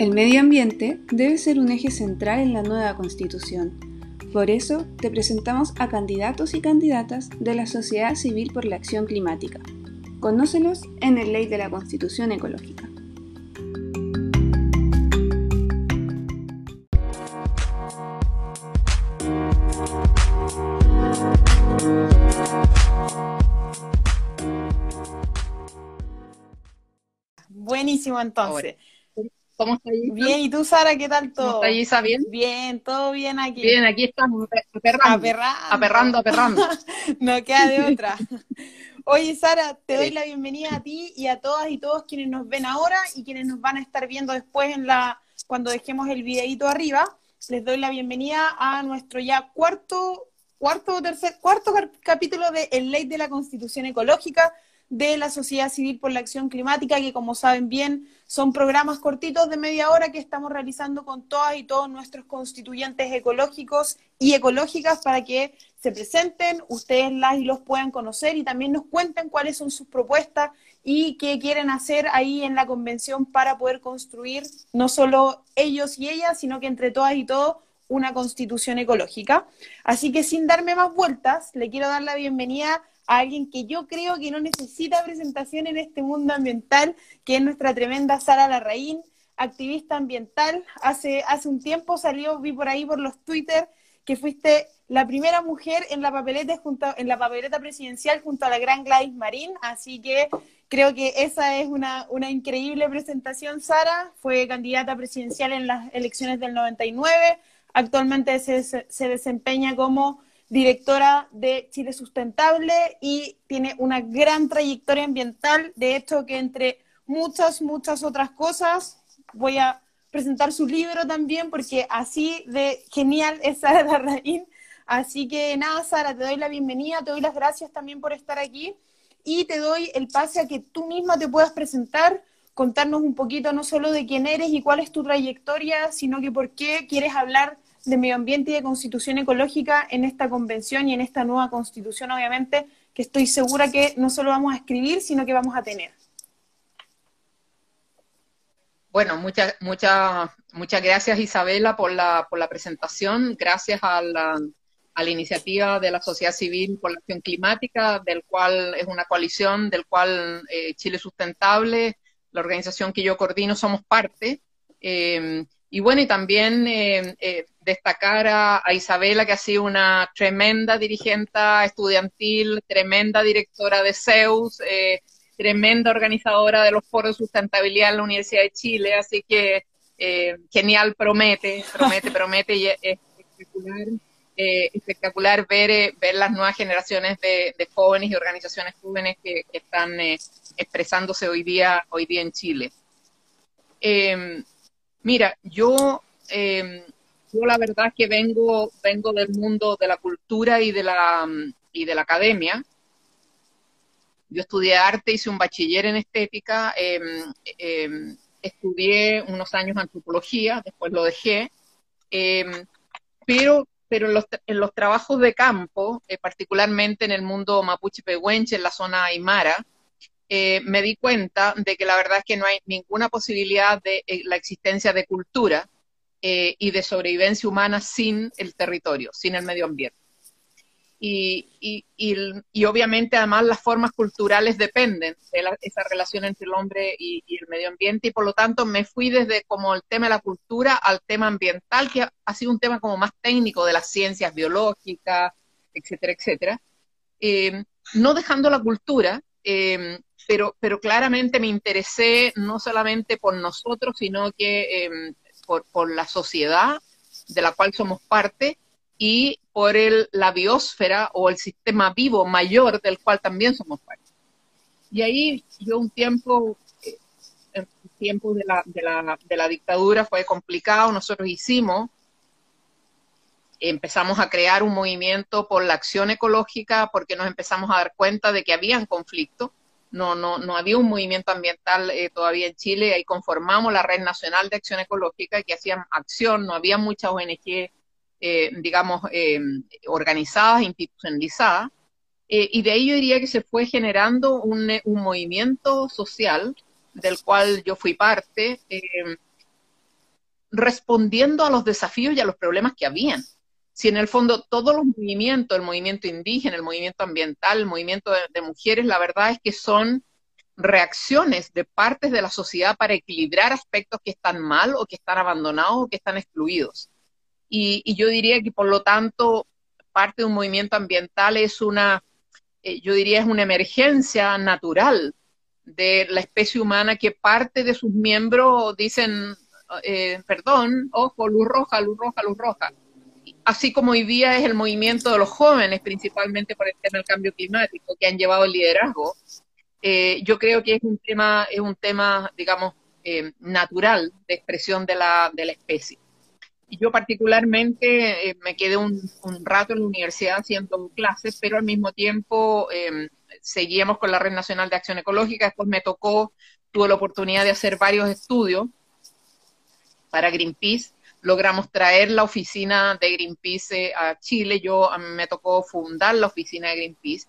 El medio ambiente debe ser un eje central en la nueva constitución. Por eso te presentamos a candidatos y candidatas de la sociedad civil por la acción climática. Conócelos en el Ley de la Constitución Ecológica. Buenísimo entonces. ¿Cómo está Bien, ¿y tú, Sara, qué tal todo? ¿Cómo está Isa? ¿Bien? Bien, todo bien aquí. Bien, aquí estamos aperrando. Aperrando. Aperrando, aperrando. no queda de otra. Oye, Sara, te doy la bienvenida a ti y a todas y todos quienes nos ven ahora y quienes nos van a estar viendo después en la cuando dejemos el videito arriba. Les doy la bienvenida a nuestro ya cuarto, cuarto o tercer, cuarto capítulo de El Ley de la Constitución Ecológica de la Sociedad Civil por la Acción Climática, que como saben bien son programas cortitos de media hora que estamos realizando con todas y todos nuestros constituyentes ecológicos y ecológicas para que se presenten, ustedes las y los puedan conocer y también nos cuenten cuáles son sus propuestas y qué quieren hacer ahí en la convención para poder construir no solo ellos y ellas, sino que entre todas y todos una constitución ecológica. Así que sin darme más vueltas, le quiero dar la bienvenida a alguien que yo creo que no necesita presentación en este mundo ambiental, que es nuestra tremenda Sara Larraín, activista ambiental. Hace, hace un tiempo salió, vi por ahí por los Twitter, que fuiste la primera mujer en la papeleta junto, en la papeleta presidencial junto a la gran Gladys Marín, así que creo que esa es una, una increíble presentación, Sara. Fue candidata presidencial en las elecciones del 99, actualmente se, se desempeña como directora de Chile Sustentable y tiene una gran trayectoria ambiental. De hecho, que entre muchas, muchas otras cosas, voy a presentar su libro también, porque así de genial es Sara Larraín. Así que nada, Sara, te doy la bienvenida, te doy las gracias también por estar aquí y te doy el pase a que tú misma te puedas presentar, contarnos un poquito no solo de quién eres y cuál es tu trayectoria, sino que por qué quieres hablar de medio ambiente y de constitución ecológica en esta convención y en esta nueva constitución, obviamente, que estoy segura que no solo vamos a escribir, sino que vamos a tener. Bueno, muchas muchas muchas gracias Isabela por la, por la presentación, gracias a la, a la iniciativa de la sociedad civil por la acción climática, del cual es una coalición, del cual eh, Chile Sustentable, la organización que yo coordino, somos parte. Eh, y bueno, y también eh, eh, destacar a, Isabela, que ha sido una tremenda dirigente estudiantil, tremenda directora de CEUS, eh, tremenda organizadora de los foros de sustentabilidad en la Universidad de Chile, así que genial, promete, promete, promete, y es espectacular, espectacular ver, ver las nuevas generaciones de, jóvenes y organizaciones jóvenes que, que están expresándose hoy día, hoy día en Chile. Mira, yo, eh, yo la verdad es que vengo, vengo del mundo de la cultura y de la, y de la academia. Yo estudié arte, hice un bachiller en estética, em, em, estudié unos años antropología, después lo dejé, pero, pero en, los, en los trabajos de campo, eh, particularmente en el mundo mapuche-pehuenche, en la zona aymara, eh, me di cuenta de que la verdad es que no hay ninguna posibilidad de eh, la existencia de cultura eh, y de sobrevivencia humana sin el territorio, sin el medio ambiente. Y, y, obviamente además las formas culturales dependen de esa relación entre el hombre y, el medio ambiente y por lo tanto me fui desde como el tema de la cultura al tema ambiental, que ha sido un tema como más técnico de las ciencias biológicas, etcétera, etcétera. no dejando la cultura, pero, pero claramente me interesé no solamente por nosotros, sino que em, por, por, la sociedad de la cual somos parte y por el, la biosfera o el sistema vivo mayor del cual también somos parte. Y ahí yo un tiempo, eh, en tiempos de la, de, la, de la dictadura fue complicado, nosotros hicimos empezamos a crear un movimiento por la acción ecológica porque nos empezamos a dar cuenta de que habían conflictos no, no, no había un movimiento ambiental eh, todavía en Chile, ahí conformamos la Red Nacional de Acción Ecológica que hacían acción, no había muchas ONG, eh, digamos, eh, organizadas, institucionalizadas, y de ahí yo diría que se fue generando un, un movimiento social del cual yo fui parte, respondiendo a los desafíos y a los problemas que habían. Si en el fondo todos los movimientos, el movimiento indígena, el movimiento ambiental, el movimiento de, mujeres, la verdad es que son reacciones de partes de la sociedad para equilibrar aspectos que están mal o que están abandonados o que están excluidos. Y, yo diría que por lo tanto parte de un movimiento ambiental es una, eh, yo diría es una emergencia natural de la especie humana que parte de sus miembros dicen, eh, perdón, ojo, luz roja, luz roja, luz roja. Así como hoy día es el movimiento de los jóvenes, principalmente por el tema del cambio climático, que han llevado el liderazgo, eh, yo creo que es un tema, es un tema, digamos, eh, natural de expresión de la, de la especie. Y yo particularmente me quedé un, un, rato en la universidad haciendo clases, pero al mismo tiempo seguíamos con la Red Nacional de Acción Ecológica, después me tocó, tuve la oportunidad de hacer varios estudios para Greenpeace, logramos traer la oficina de Greenpeace a Chile, yo a mí me tocó fundar la oficina de Greenpeace,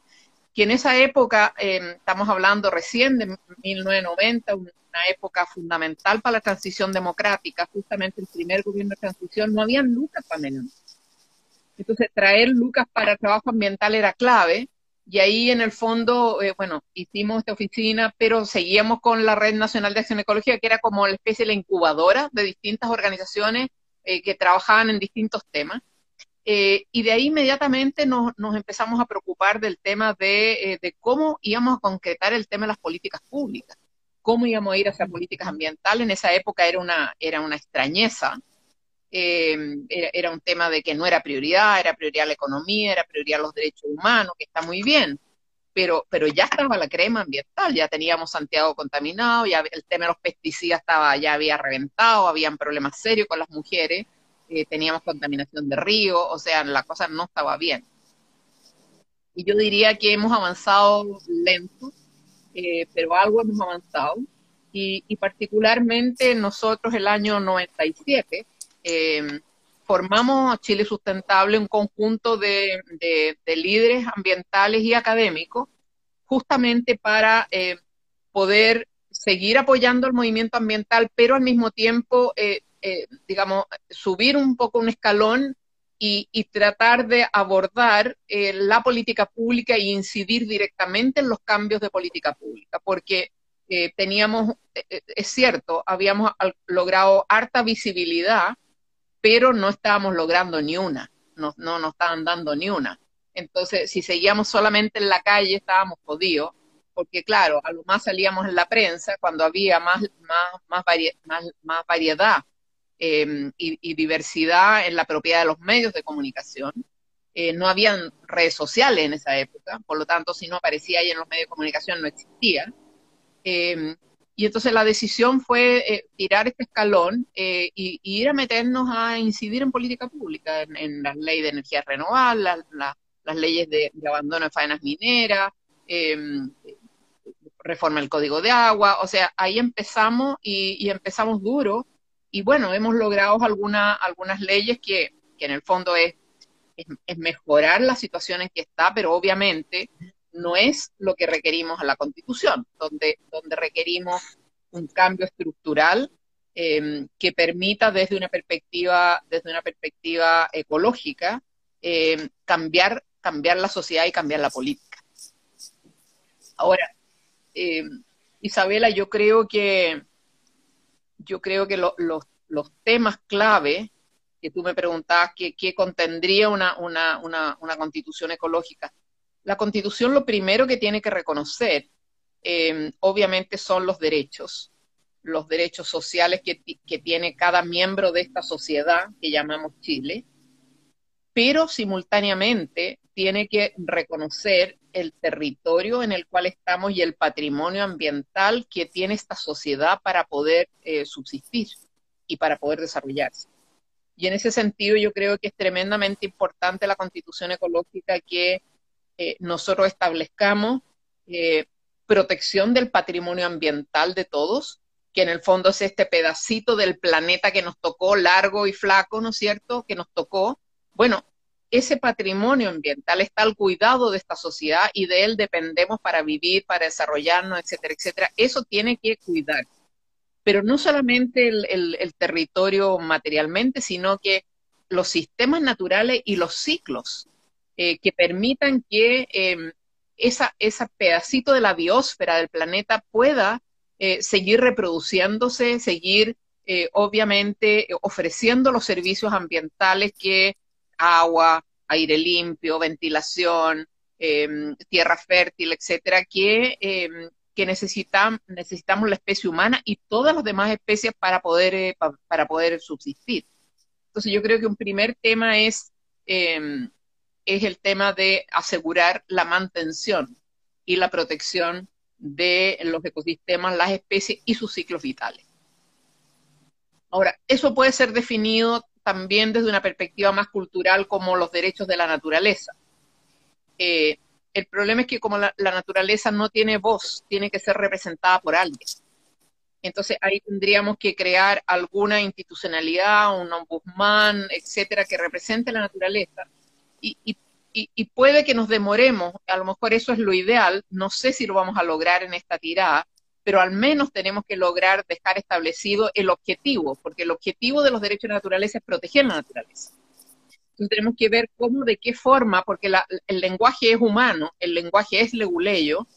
que en esa época, em, estamos hablando recién de 1990, una época fundamental para la transición democrática, justamente el primer gobierno de transición, no habían lucas para menos. Entonces, traer lucas para trabajo ambiental era clave, y ahí en el fondo, eh, bueno, hicimos esta oficina, pero seguíamos con la Red Nacional de Acción Ecológica, que era como la especie de la incubadora de distintas organizaciones eh, que trabajaban en distintos temas. Eh, y de ahí inmediatamente nos, empezamos a preocupar del tema de, de, cómo íbamos a concretar el tema de las políticas públicas, cómo íbamos a ir hacia políticas ambientales. En esa época era una, era una extrañeza, eh, era, un tema de que no era prioridad, era prioridad la economía, era prioridad los derechos humanos, que está muy bien, pero, pero ya estaba la crema ambiental, ya teníamos Santiago contaminado, ya el tema de los pesticidas estaba, ya había reventado, habían problemas serios con las mujeres, eh, teníamos contaminación de río, o sea, la cosa no estaba bien. Y yo diría que hemos avanzado lento, eh, pero algo hemos avanzado. Y, y particularmente nosotros el año 97, eh, formamos Chile Sustentable, un conjunto de, líderes ambientales y académicos, justamente para eh, poder seguir apoyando el movimiento ambiental, pero al mismo tiempo, eh, eh, digamos, subir un poco un escalón y, y tratar de abordar la política pública e incidir directamente en los cambios de política pública, porque teníamos, es cierto, habíamos logrado harta visibilidad pero no estábamos logrando ni una, no, no nos estaban dando ni una. Entonces, si seguíamos solamente en la calle, estábamos jodidos, porque claro, a lo más salíamos en la prensa cuando había más, más, más, más, variedad em, y, diversidad en la propiedad de los medios de comunicación. Eh, no habían redes sociales en esa época, por lo tanto, si no aparecía ahí en los medios de comunicación, no existía. Eh, y entonces la decisión fue eh, tirar este escalón eh, y, ir a meternos a incidir en política pública, en, las leyes de energía renovable, las leyes de, abandono de faenas mineras, em, reforma del código de agua, o sea, ahí empezamos y, empezamos duro. Y bueno, hemos logrado alguna, algunas leyes que, que en el fondo es, es, mejorar las situaciones que está, pero obviamente no es lo que requerimos a la Constitución, donde, donde requerimos un cambio estructural em, que permita desde una perspectiva, desde una perspectiva ecológica em, cambiar, cambiar la sociedad y cambiar la política. Ahora, em, Isabela, yo creo que yo creo que los, los, temas clave que tú me preguntabas que, contendría una, una, una, una constitución ecológica, la constitución lo primero que tiene que reconocer, eh, obviamente, son los derechos, los derechos sociales que, tiene cada miembro de esta sociedad que llamamos Chile, pero simultáneamente tiene que reconocer el territorio en el cual estamos y el patrimonio ambiental que tiene esta sociedad para poder eh, subsistir y para poder desarrollarse. Y en ese sentido yo creo que es tremendamente importante la constitución ecológica que nosotros establezcamos eh, protección del patrimonio ambiental de todos, que en el fondo es este pedacito del planeta que nos tocó, largo y flaco, ¿no es cierto?, que nos tocó. Bueno, ese patrimonio ambiental está al cuidado de esta sociedad y de él dependemos para vivir, para desarrollarnos, etcétera, etcétera. Eso tiene que cuidar. pero no solamente el, territorio materialmente, sino que los sistemas naturales y los ciclos eh, que permitan que em, esa, ese pedacito de la biosfera del planeta pueda eh, seguir reproduciéndose, seguir eh, obviamente ofreciendo los servicios ambientales que agua, aire limpio, ventilación, em, tierra fértil, etcétera, que, em, que necesitamos la especie humana y todas las demás especies para poder, eh, para poder subsistir. Entonces yo creo que un primer tema es, em, es el tema de asegurar la mantención y la protección de los ecosistemas, las especies y sus ciclos vitales. Ahora, eso puede ser definido también desde una perspectiva más cultural como los derechos de la naturaleza. Eh, el problema es que como la, naturaleza no tiene voz, tiene que ser representada por alguien. Entonces ahí tendríamos que crear alguna institucionalidad, un ombudsman, etcétera, que represente la naturaleza. Y, puede que nos demoremos, a lo mejor eso es lo ideal, no sé si lo vamos a lograr en esta tirada, pero al menos tenemos que lograr dejar establecido el objetivo, porque el objetivo de los derechos de la naturaleza es proteger la naturaleza. Entonces tenemos que ver cómo, de qué forma, porque el lenguaje es humano, el lenguaje es leguleyo,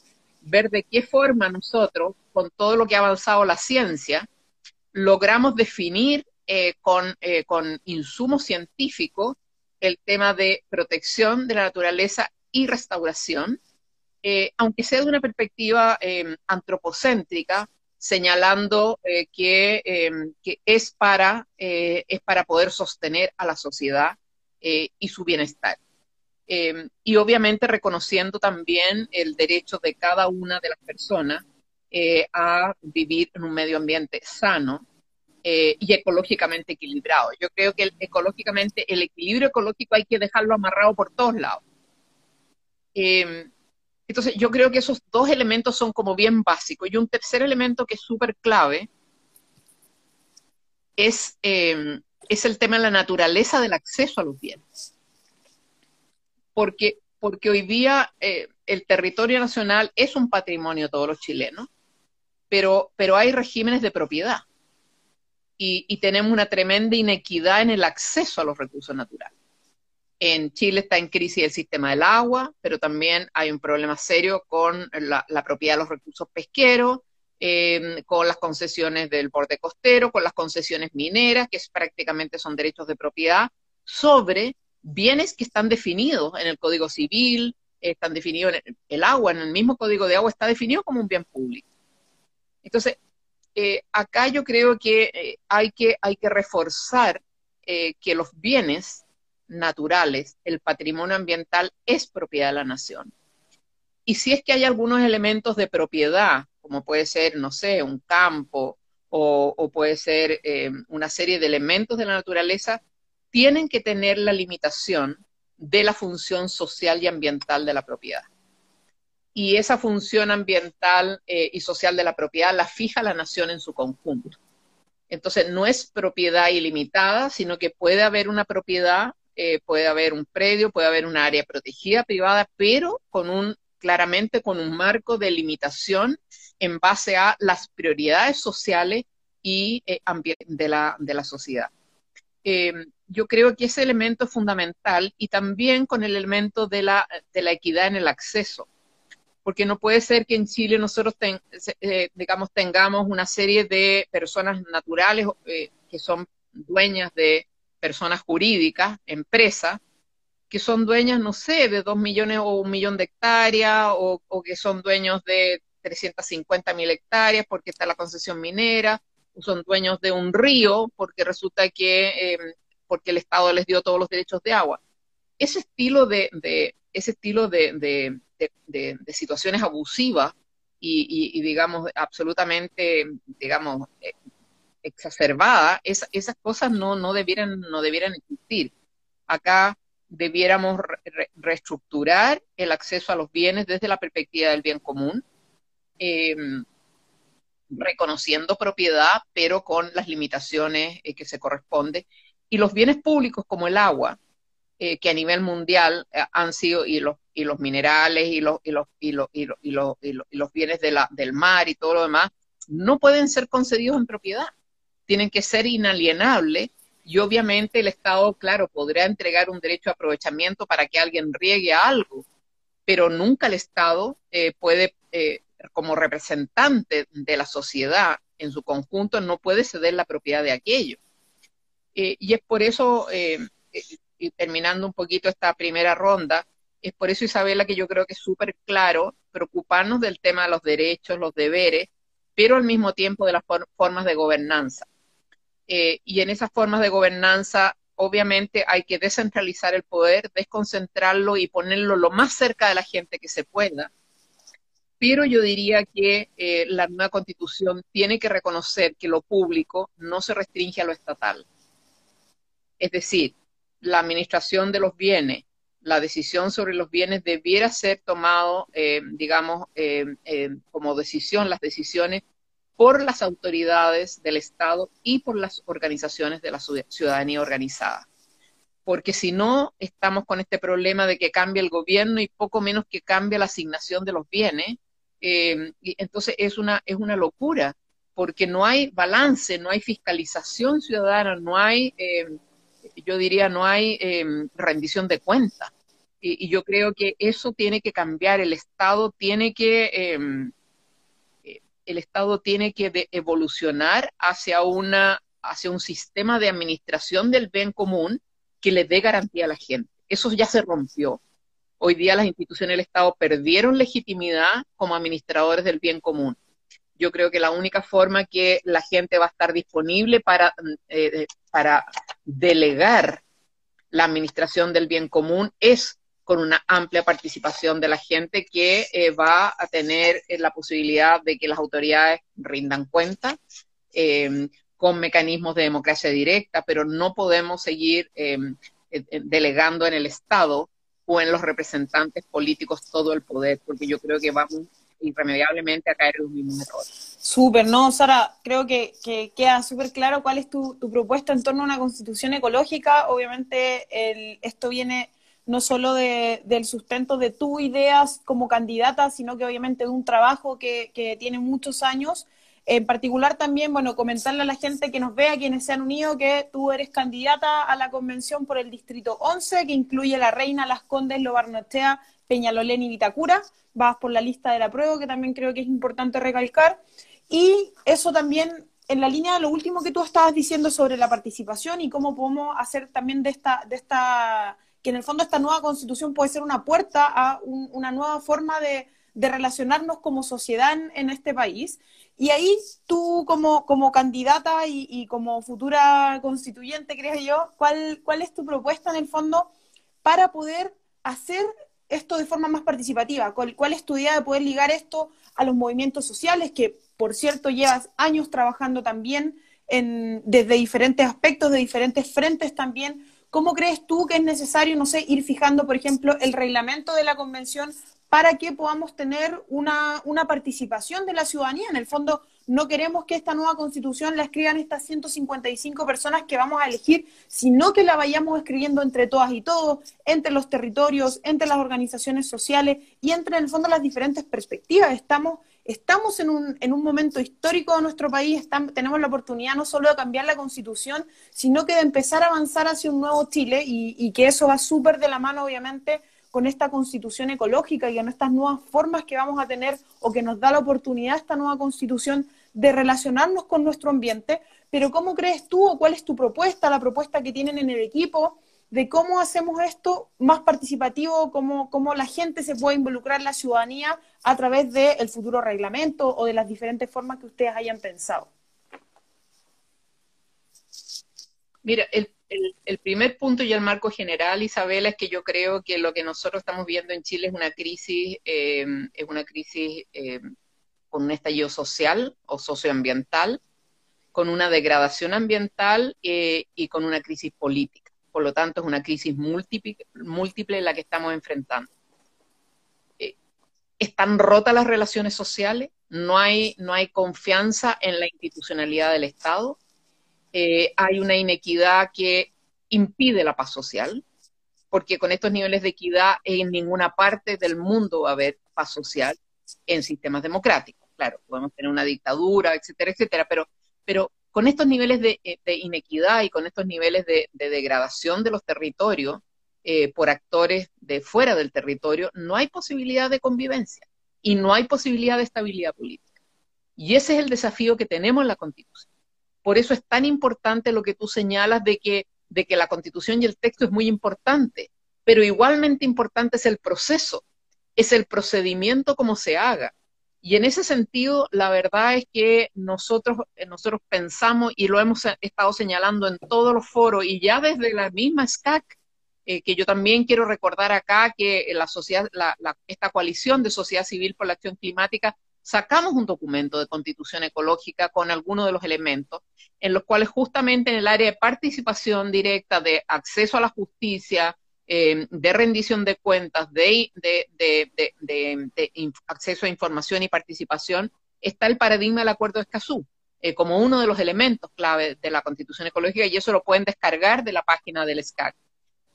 ver de qué forma nosotros, con todo lo que ha avanzado la ciencia, logramos definir eh, con, eh, con insumos científicos el tema de protección de la naturaleza y restauración, eh, aunque sea de una perspectiva em, antropocéntrica, señalando eh, em, que, es, para, eh, es para poder sostener a la sociedad y su bienestar. Em, y obviamente reconociendo también el derecho de cada una de las personas a vivir en un medio ambiente sano y ecológicamente equilibrado. Yo creo que ecológicamente el equilibrio ecológico hay que dejarlo amarrado por todos lados. Entonces, yo creo que esos dos elementos son como bien básicos. Y un tercer elemento que es súper clave es, em, es el tema de la naturaleza del acceso a los bienes. Porque, porque hoy día eh, el territorio nacional es un patrimonio de todos los chilenos, pero, pero hay regímenes de propiedad. Y, y tenemos una tremenda inequidad en el acceso a los recursos naturales. En Chile está en crisis el sistema del agua, pero también hay un problema serio con la, propiedad de los recursos pesqueros, em, con las concesiones del borde costero, con las concesiones mineras, que prácticamente son derechos de propiedad, sobre bienes que están definidos en el Código Civil, están definidos en el, agua, en el mismo Código de Agua está definido como un bien público. Entonces, eh, acá yo creo que, eh, hay que reforzar eh, que los bienes naturales, el patrimonio ambiental es propiedad de la nación. Y si es que hay algunos elementos de propiedad, como puede ser, no sé, un campo o, puede ser una serie de elementos de la naturaleza, tienen que tener la limitación de la función social y ambiental de la propiedad. Y esa función ambiental eh, y social de la propiedad la fija la nación en su conjunto. Entonces, no es propiedad ilimitada, sino que puede haber una propiedad eh, puede haber un predio, puede haber un área protegida privada, pero con un claramente con un marco de limitación en base a las prioridades sociales y eh, de, la, sociedad. Em, yo creo que ese elemento es fundamental y también con el elemento de la equidad en el acceso, porque no puede ser que en Chile nosotros eh, digamos, tengamos una serie de personas naturales que son dueñas de personas jurídicas, empresas, que son dueñas, no sé, de dos millones o un millón de hectáreas, o, que son dueños de 350 mil hectáreas porque está la concesión minera, o son dueños de un río porque resulta que, em, porque el Estado les dio todos los derechos de agua. Ese estilo de, ese estilo de, situaciones abusivas y, digamos, absolutamente, digamos, eh, exacerbada, esas cosas no, no, debieran, no debieran existir. Acá debiéramos reestructurar el acceso a los bienes desde la perspectiva del bien común, em, reconociendo propiedad, pero con las limitaciones eh, que se corresponden. Y los bienes públicos como el agua, eh, que a nivel mundial eh, han sido, y los, y los minerales, y los, y los, y los, y los, y los, bienes de la, del mar y todo lo demás, no pueden ser concedidos en propiedad, tienen que ser inalienables y obviamente el Estado, claro, podría entregar un derecho a aprovechamiento para que alguien riegue algo, pero nunca el Estado eh, puede, eh, como representante de la sociedad en su conjunto, no puede ceder la propiedad de aquello. Eh, y es por eso, y terminando un poquito esta primera ronda, es por eso, Isabela, que yo creo que es súper claro preocuparnos del tema de los derechos, los deberes, pero al mismo tiempo de las formas de gobernanza. y en esas formas de gobernanza obviamente hay que descentralizar el poder, desconcentrarlo y ponerlo lo más cerca de la gente que se pueda. Pero yo diría que eh, la nueva constitución tiene que reconocer que lo público no se restringe a lo estatal. Es decir, la administración de los bienes, la decisión sobre los bienes debiera ser tomado, eh, digamos, eh, como decisión, las decisiones por las autoridades del Estado y por las organizaciones de la ciudadanía organizada. Porque si no, estamos con este problema de que cambia el gobierno y poco menos que cambia la asignación de los bienes. Eh, y entonces es una, es una locura, porque no hay balance, no hay fiscalización ciudadana, no hay, eh, yo diría, no hay eh, rendición de cuentas. Y, yo creo que eso tiene que cambiar, el Estado tiene que el Estado tiene que evolucionar hacia, una, hacia un sistema de administración del bien común que le dé garantía a la gente. Eso ya se rompió. Hoy día las instituciones del Estado perdieron legitimidad como administradores del bien común. Yo creo que la única forma que la gente va a estar disponible para, eh, para delegar la administración del bien común es con una amplia participación de la gente que eh, va a tener eh, la posibilidad de que las autoridades rindan cuenta eh, con mecanismos de democracia directa, pero no podemos seguir delegando en el Estado o en los representantes políticos todo el poder, porque yo creo que vamos irremediablemente a caer en los mismos errores. Súper, ¿no? Sara, creo que, queda súper claro cuál es tu, propuesta en torno a una constitución ecológica. Obviamente el, esto viene no solo de, del sustento de tus ideas como candidata, sino que obviamente de un trabajo que, que, tiene muchos años. En particular también, bueno, comentarle a la gente que nos vea, quienes se han unido, que tú eres candidata a la convención por el Distrito 11, que incluye La Reina, Las Condes, Lobarnochea, Peñalolén y Vitacura. Vas por la lista de la prueba, que también creo que es importante recalcar. Y eso también en la línea de lo último que tú estabas diciendo sobre la participación y cómo podemos hacer también de esta, de esta que en el fondo esta nueva constitución puede ser una puerta a una nueva forma de, relacionarnos como sociedad en, este país. Y ahí tú como, como candidata y, como futura constituyente, creo yo, ¿cuál, ¿cuál es tu propuesta en el fondo para poder hacer esto de forma más participativa? ¿Cuál, ¿Cuál, es tu idea de poder ligar esto a los movimientos sociales, que por cierto llevas años trabajando también en, desde diferentes aspectos, de diferentes frentes también, ¿Cómo crees tú que es necesario, no sé, ir fijando, por ejemplo, el reglamento de la convención para que podamos tener una, una participación de la ciudadanía? En el fondo, no queremos que esta nueva constitución la escriban estas 155 personas que vamos a elegir, sino que la vayamos escribiendo entre todas y todos, entre los territorios, entre las organizaciones sociales y entre, en el fondo, las diferentes perspectivas. Estamos estamos en un, en un momento histórico de nuestro país, tenemos la oportunidad no solo de cambiar la constitución, sino que de empezar a avanzar hacia un nuevo Chile y, que eso va súper de la mano, obviamente, con esta constitución ecológica y con estas nuevas formas que vamos a tener o que nos da la oportunidad esta nueva constitución de relacionarnos con nuestro ambiente. Pero ¿cómo crees tú o cuál es tu propuesta, la propuesta que tienen en el equipo? De cómo hacemos esto más participativo, cómo, cómo la gente se puede involucrar la ciudadanía a través del futuro reglamento o de las diferentes formas que ustedes hayan pensado. Mira, el, el, primer punto y el marco general, Isabela, es que yo creo que lo que nosotros estamos viendo en Chile es una crisis, eh, es una crisis eh, con un estallido social o socioambiental, con una degradación ambiental eh, y con una crisis política por lo tanto es una crisis múltiple, la que estamos enfrentando. Eh, están rotas las relaciones sociales, no hay, no hay confianza en la institucionalidad del Estado, eh, hay una inequidad que impide la paz social, porque con estos niveles de equidad en ninguna parte del mundo va a haber paz social en sistemas democráticos. claro, podemos tener una dictadura, etcétera, etcétera, pero con estos niveles de, eh, inequidad y con estos niveles de, degradación de los territorios eh, por actores de fuera del territorio, no hay posibilidad de convivencia y no hay posibilidad de estabilidad política. Y ese es el desafío que tenemos en la Constitución. Por eso es tan importante lo que tú señalas de que, de que la Constitución y el texto es muy importante, pero igualmente importante es el proceso, es el procedimiento como se haga. Y en ese sentido, la verdad es que nosotros, eh, nosotros pensamos y lo hemos estado señalando en todos los foros y ya desde la misma SCAC, eh, que yo también quiero recordar acá que la sociedad, esta coalición de sociedad civil por la acción climática, sacamos un documento de constitución ecológica con algunos de los elementos, en los cuales justamente en el área de participación directa, de acceso a la justicia, eh, de rendición de cuentas, de, acceso a información y participación, está el paradigma del Acuerdo de Escazú, eh, como uno de los elementos clave de la Constitución Ecológica, y eso lo pueden descargar de la página del SCAC.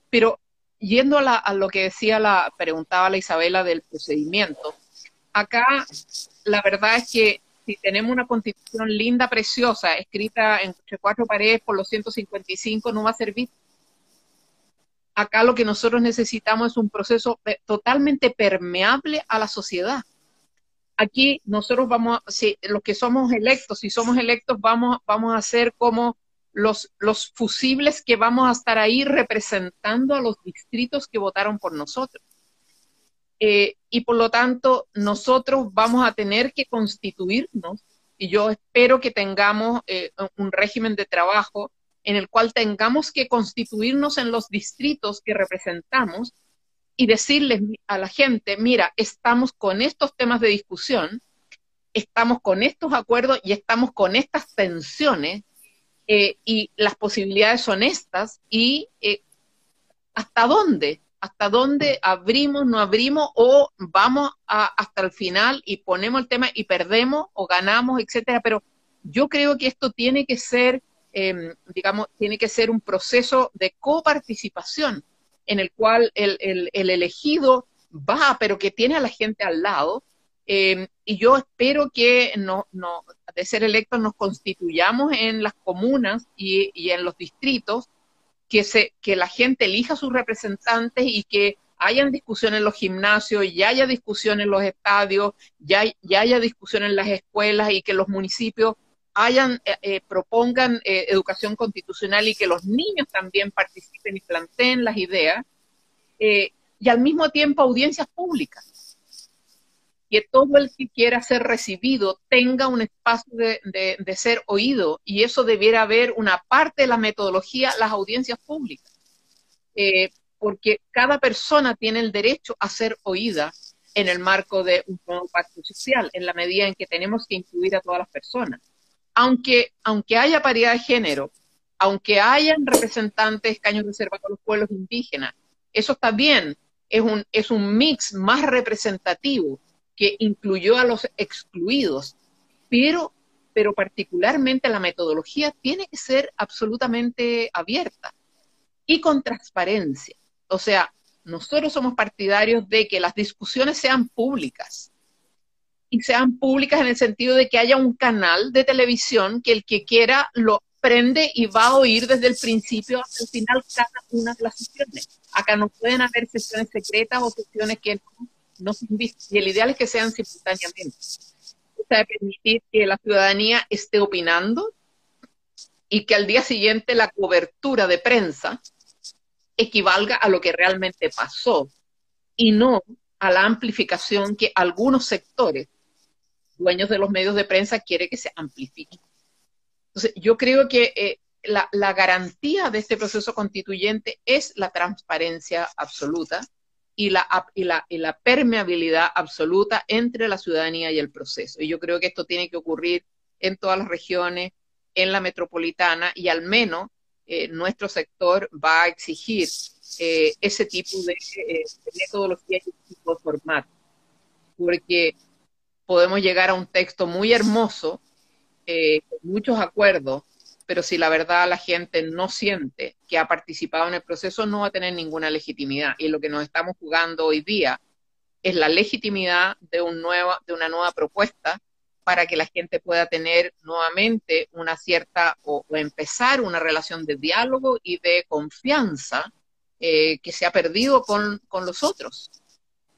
Pero yendo a, lo que decía la, preguntaba la Isabela del procedimiento, acá la verdad es que si tenemos una constitución linda, preciosa, escrita entre cuatro paredes por los 155, no va a servir acá lo que nosotros necesitamos es un proceso totalmente permeable a la sociedad. Aquí nosotros vamos, si los que somos electos, si somos electos, vamos, a ser como los, los fusibles que vamos a estar ahí representando a los distritos que votaron por nosotros. Eh, y por lo tanto, nosotros vamos a tener que constituirnos, y yo espero que tengamos eh, un régimen de trabajo en el cual tengamos que constituirnos en los distritos que representamos y decirles a la gente, mira, estamos con estos temas de discusión, estamos con estos acuerdos y estamos con estas tensiones eh, y las posibilidades son estas y eh, hasta dónde, hasta dónde abrimos, no abrimos o vamos hasta el final y ponemos el tema y perdemos o ganamos, etcétera. Pero yo creo que esto tiene que ser Em, digamos, tiene que ser un proceso de coparticipación en el cual el, elegido va, pero que tiene a la gente al lado. Em, y yo espero que no, no, de ser electos nos constituyamos en las comunas y, y, en los distritos, que, se, que la gente elija sus representantes y que hayan discusión en los gimnasios, ya haya discusión en los estadios, ya, ya haya discusión en las escuelas y que los municipios hayan, eh, eh, propongan eh, educación constitucional y que los niños también participen y planteen las ideas, y al mismo tiempo audiencias públicas. Que todo el que quiera ser recibido tenga un espacio de, de ser oído, y eso debiera haber una parte de la metodología, las audiencias públicas. porque cada persona tiene el derecho a ser oída en el marco de un nuevo pacto social, en la medida en que tenemos que incluir a todas las personas aunque, aunque haya paridad de género, aunque hayan representantes escaños reservados a los pueblos indígenas, eso está bien, es un, es un mix más representativo que incluyó a los excluidos, pero, pero particularmente la metodología tiene que ser absolutamente abierta y con transparencia. O sea, nosotros somos partidarios de que las discusiones sean públicas, y sean públicas en el sentido de que haya un canal de televisión que el que quiera lo prende y va a oír desde el principio hasta el final cada una de las sesiones. Acá no pueden haber sesiones secretas o sesiones que no, no se Y el ideal es que sean simultáneamente. O sea, permitir que la ciudadanía esté opinando y que al día siguiente la cobertura de prensa equivalga a lo que realmente pasó y no a la amplificación que algunos sectores dueños de los medios de prensa quiere que se amplifique. Entonces, yo creo que eh, la, garantía de este proceso constituyente es la transparencia absoluta y la, y la, y la permeabilidad absoluta entre la ciudadanía y el proceso. Y yo creo que esto tiene que ocurrir en todas las regiones, en la metropolitana, y al menos eh, nuestro sector va a exigir eh, ese tipo de, eh, de metodología y tipo de formato. Porque podemos llegar a un texto muy hermoso, eh, con muchos acuerdos, pero si la verdad la gente no siente que ha participado en el proceso, no va a tener ninguna legitimidad. Y lo que nos estamos jugando hoy día es la legitimidad de, un nueva, de una nueva propuesta para que la gente pueda tener nuevamente una cierta o, empezar una relación de diálogo y de confianza eh, que se ha perdido con, con los otros.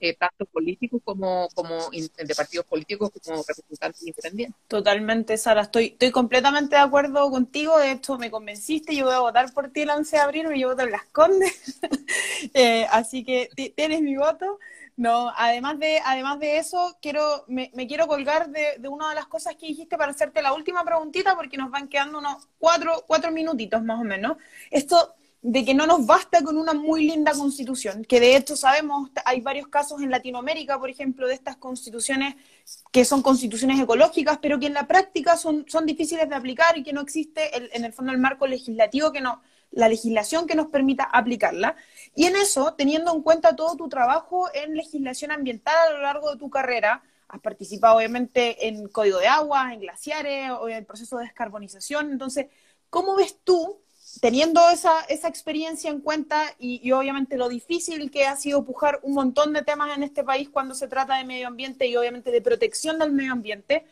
Eh, tanto políticos como, como de partidos políticos como representantes independientes. Totalmente, Sara, estoy, estoy completamente de acuerdo contigo, de hecho me convenciste, yo voy a votar por ti el 11 de abril, yo voto en Las Condes, eh, así que tienes mi voto. No, además de, además de eso, quiero, me, quiero colgar de, de, una de las cosas que dijiste para hacerte la última preguntita, porque nos van quedando unos cuatro, cuatro minutitos más o menos. Esto de que no nos basta con una muy linda constitución, que de hecho sabemos, hay varios casos en Latinoamérica, por ejemplo, de estas constituciones que son constituciones ecológicas, pero que en la práctica son, son difíciles de aplicar y que no existe en el fondo el marco legislativo que no, la legislación que nos permita aplicarla. Y en eso, teniendo en cuenta todo tu trabajo en legislación ambiental a lo largo de tu carrera, has participado obviamente en código de agua, en glaciares o en el proceso de descarbonización. Entonces, ¿cómo ves tú teniendo esa, esa experiencia en cuenta y, obviamente lo difícil que ha sido pujar un montón de temas en este país cuando se trata de medio ambiente y obviamente de protección del medio ambiente,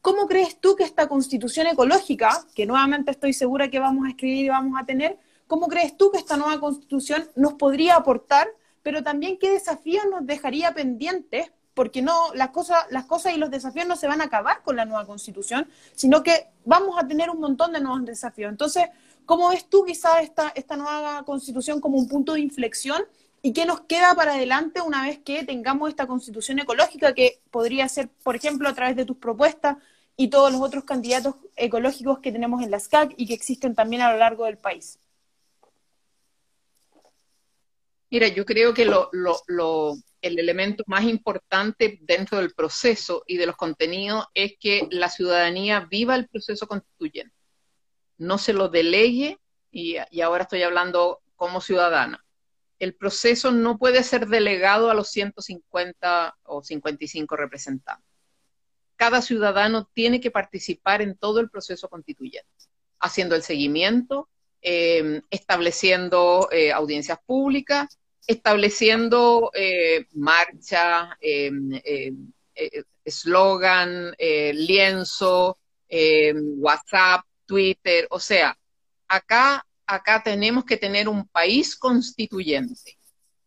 ¿cómo crees tú que esta constitución ecológica, que nuevamente estoy segura que vamos a escribir y vamos a tener, cómo crees tú que esta nueva constitución nos podría aportar, pero también qué desafíos nos dejaría pendientes porque no las cosas las cosas y los desafíos no se van a acabar con la nueva constitución, sino que vamos a tener un montón de nuevos desafíos. Entonces, ¿Cómo ves tú quizás esta, esta nueva constitución como un punto de inflexión? ¿Y qué nos queda para adelante una vez que tengamos esta constitución ecológica que podría ser, por ejemplo, a través de tus propuestas y todos los otros candidatos ecológicos que tenemos en la SCAC y que existen también a lo largo del país? Mira, yo creo que el elemento más importante dentro del proceso y de los contenidos es que la ciudadanía viva el proceso constituyente no se lo delegue, y, ahora estoy hablando como ciudadana, el proceso no puede ser delegado a los 150 o 55 representantes. Cada ciudadano tiene que participar en todo el proceso constituyente, haciendo el seguimiento, em, estableciendo eh, audiencias públicas, estableciendo eh, marcha, em, em, eh, eslogan, lienzo, WhatsApp, Twitter, o sea, acá, acá tenemos que tener un país constituyente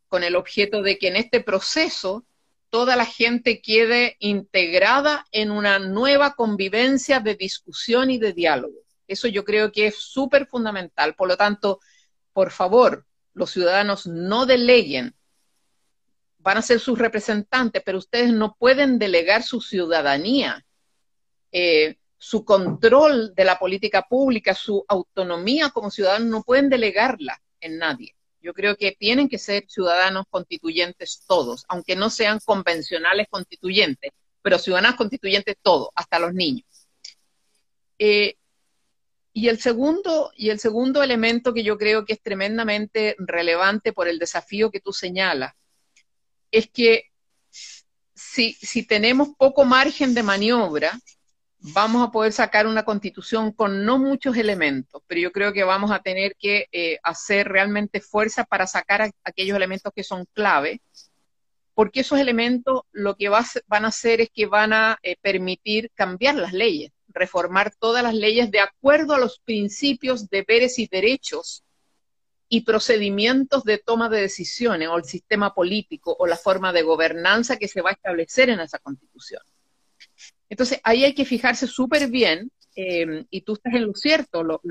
con el objeto de que en este proceso toda la gente quede integrada en una nueva convivencia de discusión y de diálogo. Eso yo creo que es súper fundamental. Por lo tanto, por favor, los ciudadanos no deleguen. Van a ser sus representantes, pero ustedes no pueden delegar su ciudadanía. Eh, su control de la política pública, su autonomía como ciudadanos, no pueden delegarla en nadie. Yo creo que tienen que ser ciudadanos constituyentes todos, aunque no sean convencionales constituyentes, pero ciudadanos constituyentes todos, hasta los niños. Eh, y el segundo, y el segundo elemento que yo creo que es tremendamente relevante por el desafío que tú señalas, es que si, si tenemos poco margen de maniobra, vamos a poder sacar una constitución con no muchos elementos, pero yo creo que vamos a tener que eh, hacer realmente fuerza para sacar aquellos elementos que son clave, porque esos elementos lo que van a hacer es que van a eh, permitir cambiar las leyes, reformar todas las leyes de acuerdo a los principios, deberes y derechos y procedimientos de toma de decisiones o el sistema político o la forma de gobernanza que se va a establecer en esa constitución. Entonces, ahí hay que fijarse súper bien, em, y tú estás en lo cierto,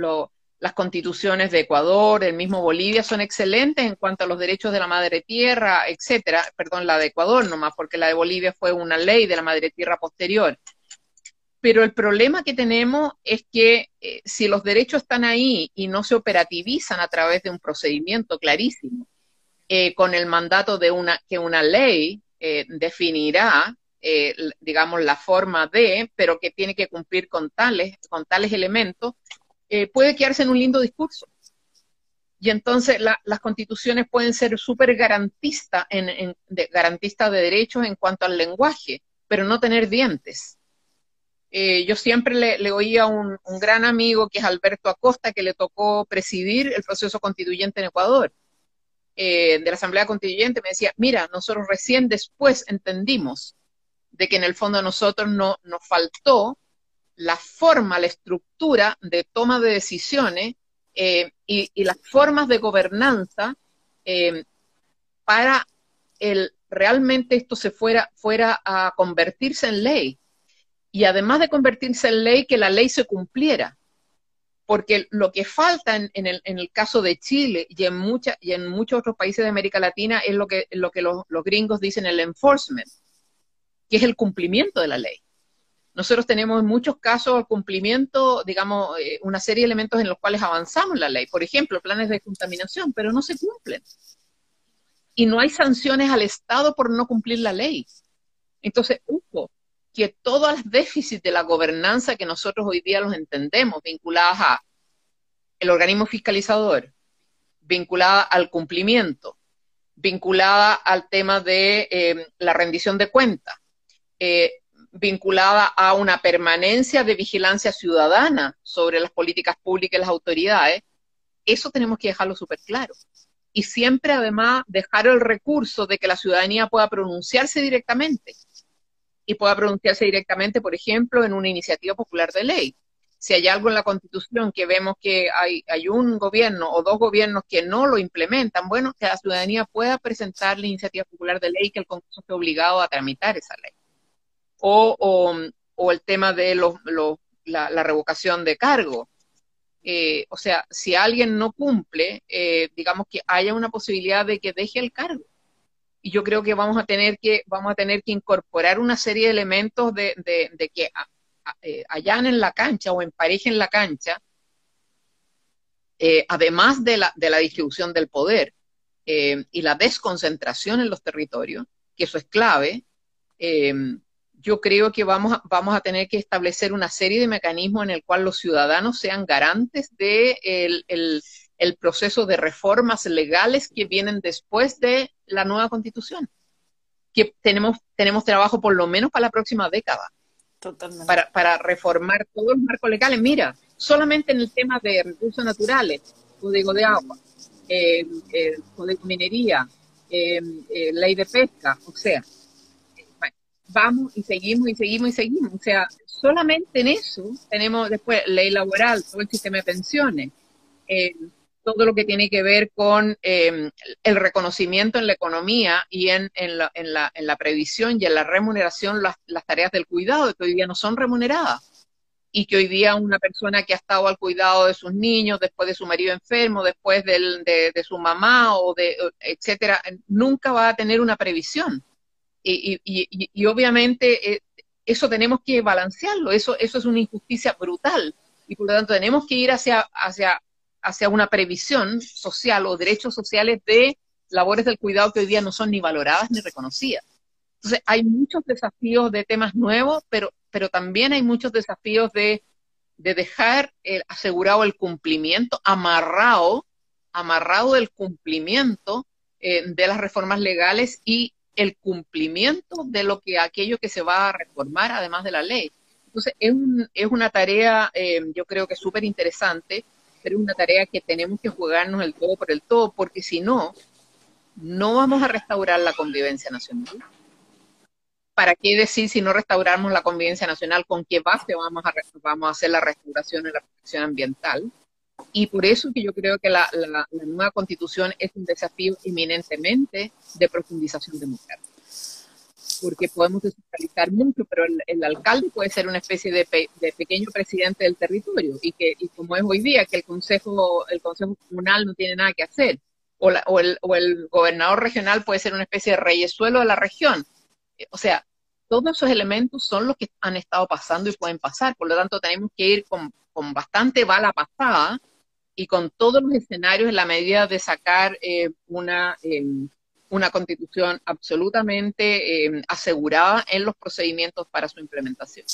las constituciones de Ecuador, el mismo Bolivia, son excelentes en cuanto a los derechos de la madre tierra, etcétera. Perdón, la de Ecuador nomás, porque la de Bolivia fue una ley de la madre tierra posterior. Pero el problema que tenemos es que eh, si los derechos están ahí y no se operativizan a través de un procedimiento clarísimo, eh, con el mandato de una que una ley eh, definirá eh, digamos, la forma de, pero que tiene que cumplir con tales, con tales elementos, eh, puede quedarse en un lindo discurso. Y entonces las constituciones pueden ser súper garantistas en, de, de derechos en cuanto al lenguaje, pero no tener dientes. Eh, yo siempre le, oía a un, gran amigo que es Alberto Acosta, que le tocó presidir el proceso constituyente en Ecuador, de la Asamblea Constituyente, me decía, mira, nosotros recién después entendimos de que en el fondo a nosotros no, nos faltó la forma, la estructura de toma de decisiones eh, y, las formas de gobernanza eh, para el realmente esto se fuera, fuera a convertirse en ley. Y además de convertirse en ley, que la ley se cumpliera. Porque lo que falta en, el, en el, caso de Chile y en, mucha, y en muchos otros países de América Latina es lo que, lo que los, los gringos dicen el enforcement, que es el cumplimiento de la ley. Nosotros tenemos en muchos casos el cumplimiento, digamos, eh, una serie de elementos en los cuales avanzamos la ley. Por ejemplo, planes de contaminación, pero no se cumplen y no hay sanciones al Estado por no cumplir la ley. Entonces, ojo, que todos los déficits de la gobernanza que nosotros hoy día los entendemos, vinculadas a el organismo fiscalizador, vinculada al cumplimiento, vinculada al tema de eh, la rendición de cuentas, eh, vinculada a una permanencia de vigilancia ciudadana sobre las políticas públicas y las autoridades, eso tenemos que dejarlo súper claro y siempre además dejar el recurso de que la ciudadanía pueda pronunciarse directamente y pueda pronunciarse directamente, por ejemplo, en una iniciativa popular de ley. Si hay algo en la Constitución que vemos que hay, hay un gobierno o dos gobiernos que no lo implementan, bueno, que la ciudadanía pueda presentar la iniciativa popular de ley y que el Congreso esté obligado a tramitar esa ley. O, o, el tema de los, los, la, la revocación de cargo eh, o sea, si alguien no cumple, eh, digamos que haya una posibilidad de que deje el cargo. Y yo creo que vamos a tener que, vamos a tener que incorporar una serie de elementos de, de, que eh, en la cancha o emparejen la cancha, además de la, de la distribución del poder y la desconcentración en los territorios, que eso es clave, yo creo que vamos a, vamos a tener que establecer una serie de mecanismos en el cual los ciudadanos sean garantes de el, proceso de reformas legales que vienen después de la nueva constitución. Que tenemos, tenemos trabajo por lo menos para la próxima década. Totalmente. Para, para reformar todos los marcos legales. Mira, solamente en el tema de recursos naturales, código de agua, eh, eh código de minería, eh, eh, ley de pesca, o sea, vamos y seguimos y seguimos y seguimos. O sea, solamente en eso tenemos después ley laboral, todo el sistema de pensiones, eh, todo lo que tiene que ver con eh, el reconocimiento en la economía y en, en, la, en, la, en la previsión y en la remuneración, las, las tareas del cuidado, que hoy día no son remuneradas. Y que hoy día una persona que ha estado al cuidado de sus niños, después de su marido enfermo, después del, de, de su mamá o de, etcétera, nunca va a tener una previsión y, obviamente eh, eso tenemos que balancearlo, eso, eso es una injusticia brutal y por lo tanto tenemos que ir hacia, hacia, hacia una previsión social o derechos sociales de labores del cuidado que hoy día no son ni valoradas ni reconocidas. Entonces hay muchos desafíos de temas nuevos, pero, pero también hay muchos desafíos de, de dejar asegurado el cumplimiento, amarrado, amarrado el cumplimiento eh, de las reformas legales y el cumplimiento de lo que aquello que se va a reformar además de la ley. Entonces, es, un, es una tarea, eh, yo creo que súper interesante, pero es una tarea que tenemos que jugarnos el todo por el todo, porque si no, no vamos a restaurar la convivencia nacional. ¿Para qué decir si no restauramos la convivencia nacional? ¿Con qué base vamos a, vamos a hacer la restauración y la protección ambiental? Y por eso que yo creo que la, nueva constitución es un desafío eminentemente de profundización democrática. Porque podemos descentralizar mucho, pero el, alcalde puede ser una especie de, pequeño presidente del territorio y que y como es hoy día que el consejo el consejo comunal no tiene nada que hacer o, o, el, o el gobernador regional puede ser una especie de reyesuelo de la región. O sea, todos esos elementos son los que han estado pasando y pueden pasar. Por lo tanto, tenemos que ir con, con bastante bala pasada y con todos los escenarios en la medida de sacar eh, una, eh, una constitución absolutamente eh, asegurada en los procedimientos para su implementación.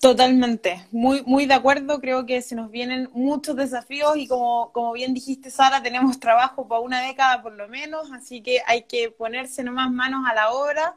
Totalmente, muy, muy de acuerdo, creo que se nos vienen muchos desafíos y como, como bien dijiste Sara, tenemos trabajo para una década por lo menos, así que hay que ponerse nomás manos a la obra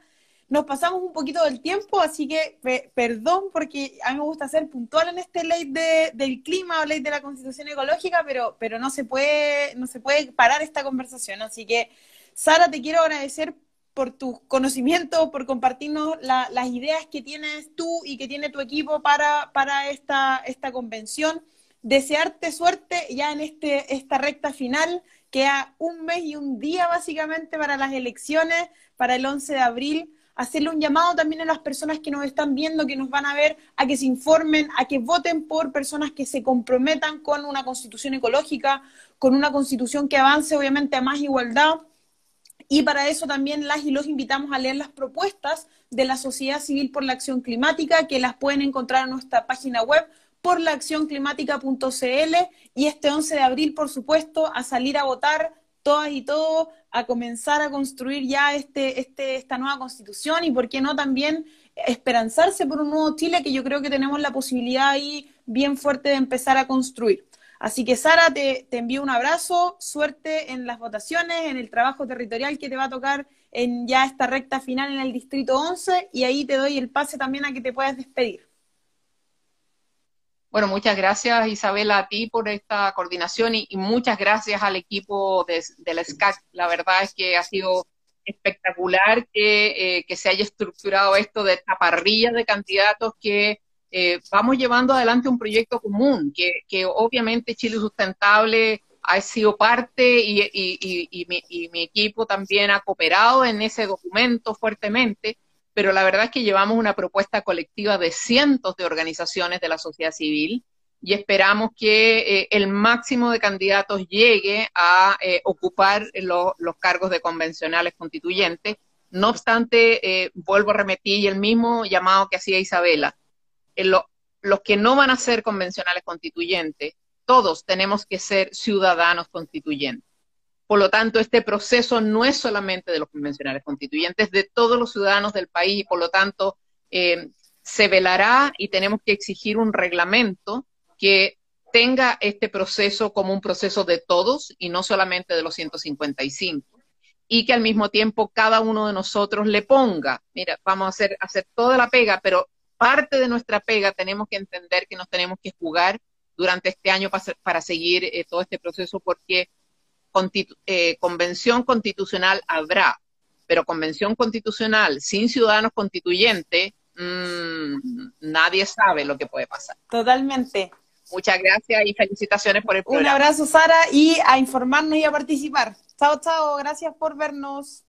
nos pasamos un poquito del tiempo, así que perdón porque a mí me gusta ser puntual en este ley de, del clima o ley de la constitución ecológica, pero, pero no, se puede, no se puede parar esta conversación. Así que, Sara, te quiero agradecer por tus conocimientos, por compartirnos las ideas que tienes tú y que tiene tu equipo para, para esta, esta convención. Desearte suerte ya en este, esta recta final, queda un mes y un día básicamente para las elecciones, para el 11 de abril hacerle un llamado también a las personas que nos están viendo, que nos van a ver, a que se informen, a que voten por personas que se comprometan con una constitución ecológica, con una constitución que avance obviamente a más igualdad. Y para eso también las y los invitamos a leer las propuestas de la Sociedad Civil por la Acción Climática, que las pueden encontrar en nuestra página web por laaccionclimática.cl y este 11 de abril, por supuesto, a salir a votar todas y todos a comenzar a construir ya este, este, esta nueva constitución y por qué no también esperanzarse por un nuevo Chile que yo creo que tenemos la posibilidad ahí bien fuerte de empezar a construir. Así que Sara, te, te envío un abrazo, suerte en las votaciones, en el trabajo territorial que te va a tocar en ya esta recta final en el Distrito 11 y ahí te doy el pase también a que te puedas despedir. Bueno, muchas gracias Isabela a ti por esta coordinación y, muchas gracias al equipo de, la SCAC. La verdad es que ha sido espectacular eh, que, se haya estructurado esto de esta parrilla de candidatos que eh, vamos llevando adelante un proyecto común, que, obviamente Chile Sustentable ha sido parte y, y mi equipo también ha cooperado en ese documento fuertemente pero la verdad es que llevamos una propuesta colectiva de cientos de organizaciones de la sociedad civil y esperamos que eh, el máximo de candidatos llegue a eh, ocupar los cargos de convencionales constituyentes. No obstante, eh, vuelvo a repetir el mismo llamado que hacía Isabela. los que no van a ser convencionales constituyentes, todos tenemos que ser ciudadanos constituyentes. Por lo tanto, este proceso no es solamente de los convencionales constituyentes, de todos los ciudadanos del país, por lo tanto, eh, se velará y tenemos que exigir un reglamento que tenga este proceso como un proceso de todos y no solamente de los 155 y que al mismo tiempo cada uno de nosotros le ponga, mira, vamos a hacer, hacer toda la pega, pero parte de nuestra pega tenemos que entender que nos tenemos que jugar durante este año para, seguir eh, todo este proceso porque eh, convención constitucional habrá, pero convención constitucional sin ciudadanos constituyentes, mmm, nadie sabe lo que puede pasar. Totalmente. Muchas gracias y felicitaciones por el programa. Un abrazo, Sara, y a informarnos y a participar. Chao, chao. Gracias por vernos.